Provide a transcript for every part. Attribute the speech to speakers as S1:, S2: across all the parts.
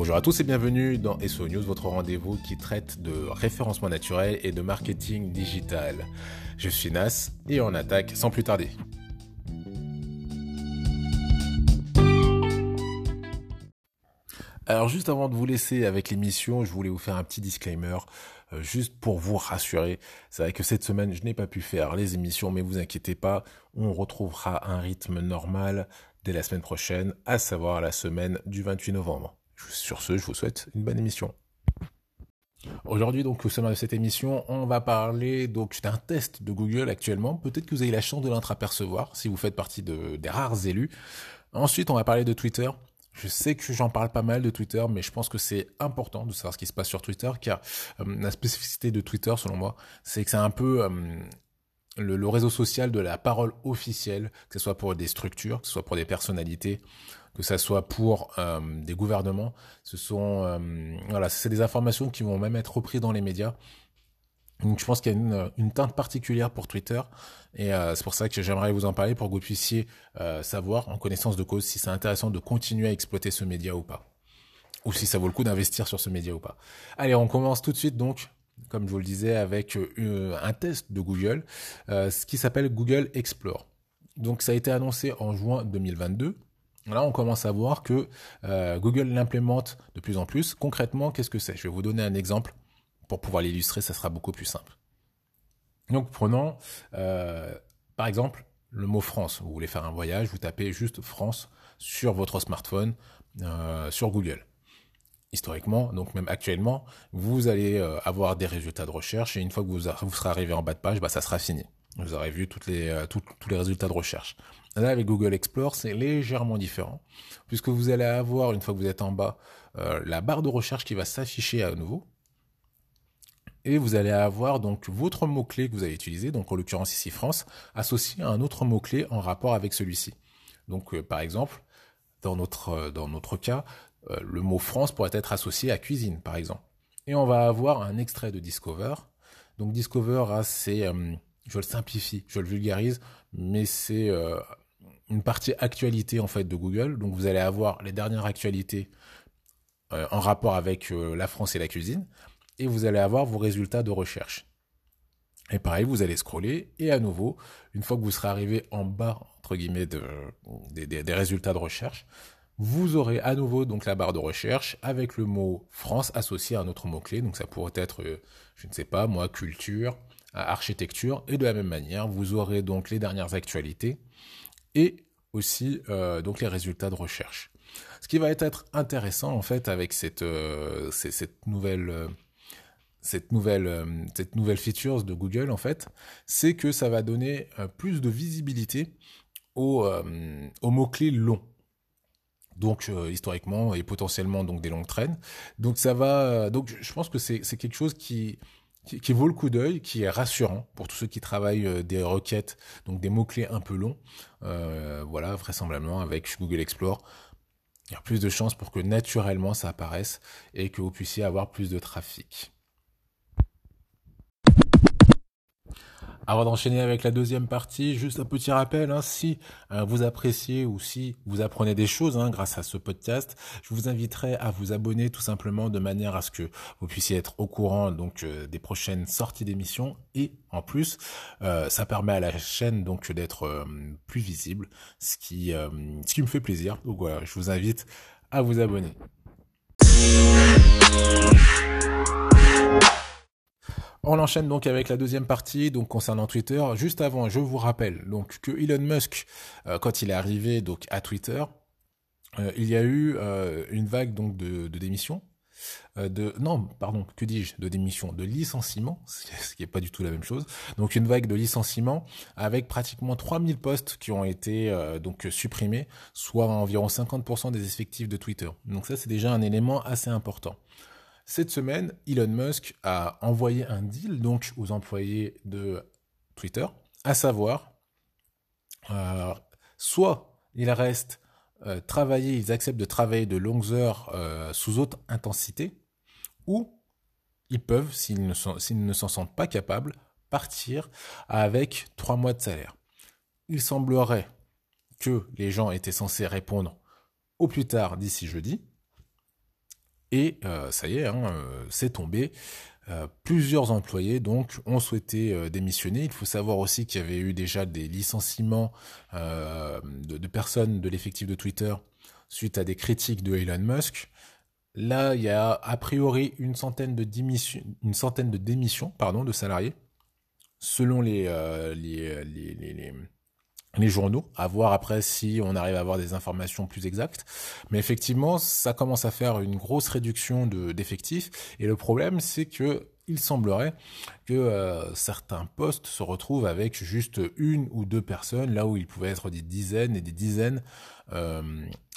S1: Bonjour à tous et bienvenue dans SO News, votre rendez-vous qui traite de référencement naturel et de marketing digital. Je suis Nas et on attaque sans plus tarder. Alors juste avant de vous laisser avec l'émission, je voulais vous faire un petit disclaimer, euh, juste pour vous rassurer. C'est vrai que cette semaine, je n'ai pas pu faire les émissions, mais vous inquiétez pas, on retrouvera un rythme normal dès la semaine prochaine, à savoir la semaine du 28 novembre. Sur ce, je vous souhaite une bonne émission. Aujourd'hui, donc, au sommet de cette émission, on va parler donc d'un test de Google actuellement. Peut-être que vous avez la chance de l'entreapercevoir si vous faites partie de, des rares élus. Ensuite, on va parler de Twitter. Je sais que j'en parle pas mal de Twitter, mais je pense que c'est important de savoir ce qui se passe sur Twitter, car euh, la spécificité de Twitter, selon moi, c'est que c'est un peu euh, le, réseau social de la parole officielle, que ce soit pour des structures, que ce soit pour des personnalités, que ce soit pour euh, des gouvernements. Ce sont euh, voilà, c'est des informations qui vont même être reprises dans les médias. Donc je pense qu'il y a une, teinte particulière pour Twitter et euh, c'est pour ça que j'aimerais vous en parler pour que vous puissiez savoir en connaissance de cause si c'est intéressant de continuer à exploiter ce média ou pas. Ou si ça vaut le coup d'investir sur ce média ou pas. Allez, on commence tout de suite donc comme je vous le disais, avec euh, un test de Google, euh, ce qui s'appelle Google Explore. Donc ça a été annoncé en juin 2022. Là, on commence à voir que euh, Google l'implémente de plus en plus. Concrètement, qu'est-ce que c'est? Je vais vous donner un exemple pour pouvoir l'illustrer, ça sera beaucoup plus simple. Donc prenons par exemple le mot France. Vous voulez faire un voyage, vous tapez juste France sur votre smartphone sur Google historiquement, donc même actuellement, vous allez euh, avoir des résultats de recherche et une fois que vous, serez arrivé en bas de page, bah, ça sera fini. Vous aurez vu euh, tous les résultats de recherche. Là, avec Google Explore, c'est légèrement différent, puisque vous allez avoir, une fois que vous êtes en bas, euh, la barre de recherche qui va s'afficher à nouveau. Et vous allez avoir donc votre mot-clé que vous avez utilisé, donc en l'occurrence ici France, associé à un autre mot-clé en rapport avec celui-ci. Donc par exemple, dans notre cas, euh, le mot France pourrait être associé à cuisine, par exemple. Et on va avoir un extrait de Discover. Donc Discover, c'est, euh, je le simplifie, je le vulgarise, mais c'est euh, une partie actualité en fait de Google. Donc vous allez avoir les dernières actualités en rapport avec la France et la cuisine, et vous allez avoir vos résultats de recherche. Et pareil, vous allez scroller, et à nouveau, une fois que vous serez arrivé en bas, entre guillemets, de, des, des, des résultats de recherche, vous aurez à nouveau donc la barre de recherche avec le mot France associé à un autre mot-clé. Donc ça pourrait être, euh, je ne sais pas, moi, culture, architecture. Et de la même manière, vous aurez donc les dernières actualités et aussi euh, donc les résultats de recherche. Ce qui va être intéressant en fait avec cette, euh, cette nouvelle... Euh, cette nouvelle, euh, cette nouvelle feature de Google en fait, c'est que ça va donner euh, plus de visibilité aux, euh, aux mots-clés longs donc euh, historiquement et potentiellement donc des longues traînes. Donc ça va, donc je pense que c'est quelque chose qui, vaut le coup d'œil, qui est rassurant pour tous ceux qui travaillent euh, des requêtes, donc des mots clés un peu longs. Euh, voilà, vraisemblablement avec Google Explore, il y a plus de chances pour que naturellement ça apparaisse et que vous puissiez avoir plus de trafic. Avant d'enchaîner avec la deuxième partie, juste un petit rappel, hein, si euh, vous appréciez ou si vous apprenez des choses hein, grâce à ce podcast, je vous inviterai à vous abonner tout simplement de manière à ce que vous puissiez être au courant donc euh, des prochaines sorties d'émissions et en plus, euh, ça permet à la chaîne donc d'être plus visible, ce qui, ce qui me fait plaisir. Donc voilà, je vous invite à vous abonner. On enchaîne donc avec la deuxième partie, concernant Twitter. Juste avant, je vous rappelle donc que Elon Musk, euh, quand il est arrivé donc à Twitter, euh, il y a eu euh, une vague donc de, de démissions, de non, pardon, que dis-je, de démission, de licenciement, ce qui est pas du tout la même chose. Donc une vague de licenciement avec pratiquement 3000 postes qui ont été donc supprimés, soit environ 50% des effectifs de Twitter. Donc ça c'est déjà un élément assez important. Cette semaine, Elon Musk a envoyé un deal donc aux employés de Twitter, à savoir, euh, soit ils restent euh, travailler, ils acceptent de travailler de longues heures euh, sous haute intensité, ou ils peuvent, s'ils ne, sont, s'ils ne s'en sentent pas capables, partir avec trois mois de salaire. Il semblerait que les gens étaient censés répondre au plus tard d'ici jeudi, Et ça y est, hein, c'est tombé. plusieurs employés donc ont souhaité démissionner. Il faut savoir aussi qu'il y avait eu déjà des licenciements de, de, personnes de l'effectif de Twitter suite à des critiques de Elon Musk. Là, il y a a priori une centaine de démissions, une centaine de démissions, pardon, de salariés, selon les, euh, les, les, les, les, journaux. À voir après si on arrive à avoir des informations plus exactes. Mais effectivement, ça commence à faire une grosse réduction de d'effectifs. Et le problème, c'est que il semblerait que euh, certains postes se retrouvent avec juste une ou deux personnes, là où il pouvait être des dizaines et des dizaines euh,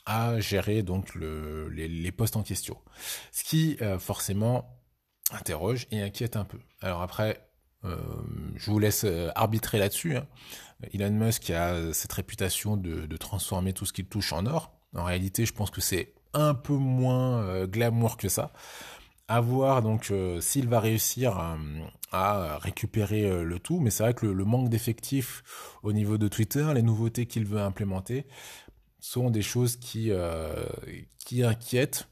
S1: à gérer donc le, les, postes en question. Ce qui euh, forcément interroge et inquiète un peu. Alors après, euh, je vous laisse euh, arbitrer là-dessus. Hein. Elon Musk a cette réputation de, transformer tout ce qu'il touche en or. En réalité, je pense que c'est un peu moins glamour que ça. À voir donc s'il va réussir à, récupérer le tout, mais c'est vrai que le manque d'effectifs au niveau de Twitter, les nouveautés qu'il veut implémenter, sont des choses euh, qui inquiètent.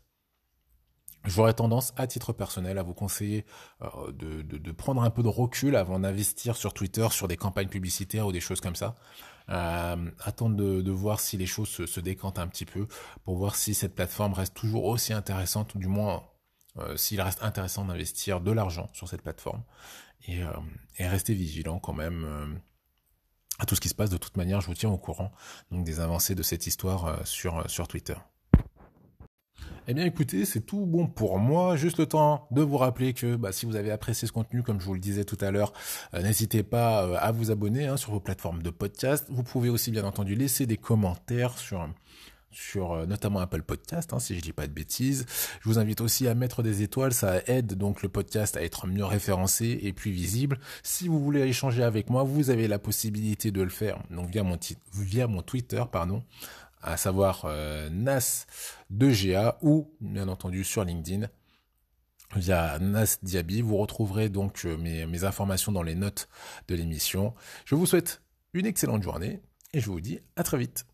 S1: J'aurais tendance, à titre personnel, à vous conseiller euh, de, prendre un peu de recul avant d'investir sur Twitter, sur des campagnes publicitaires ou des choses comme ça. Euh, attendre de, voir si les choses se, décantent un petit peu pour voir si cette plateforme reste toujours aussi intéressante, ou du moins euh, s'il reste intéressant d'investir de l'argent sur cette plateforme. Et, euh, rester vigilant quand même à tout ce qui se passe. De toute manière, je vous tiens au courant des avancées de cette histoire sur Twitter. Eh bien écoutez, c'est tout bon pour moi. Juste le temps de vous rappeler que bah, si vous avez apprécié ce contenu, comme je vous le disais tout à l'heure, euh, n'hésitez pas à vous abonner hein, sur vos plateformes de podcast. Vous pouvez aussi bien entendu laisser des commentaires sur sur euh, notamment Apple Podcast, hein, si je dis pas de bêtises. Je vous invite aussi à mettre des étoiles, ça aide donc le podcast à être mieux référencé et plus visible. Si vous voulez échanger avec moi, vous avez la possibilité de le faire donc via mon, via mon Twitter, pardon, à savoir euh, Nas2GA ou bien entendu sur LinkedIn via Nas Diaby. Vous retrouverez donc euh, mes informations dans les notes de l'émission. Je vous souhaite une excellente journée et je vous dis à très vite.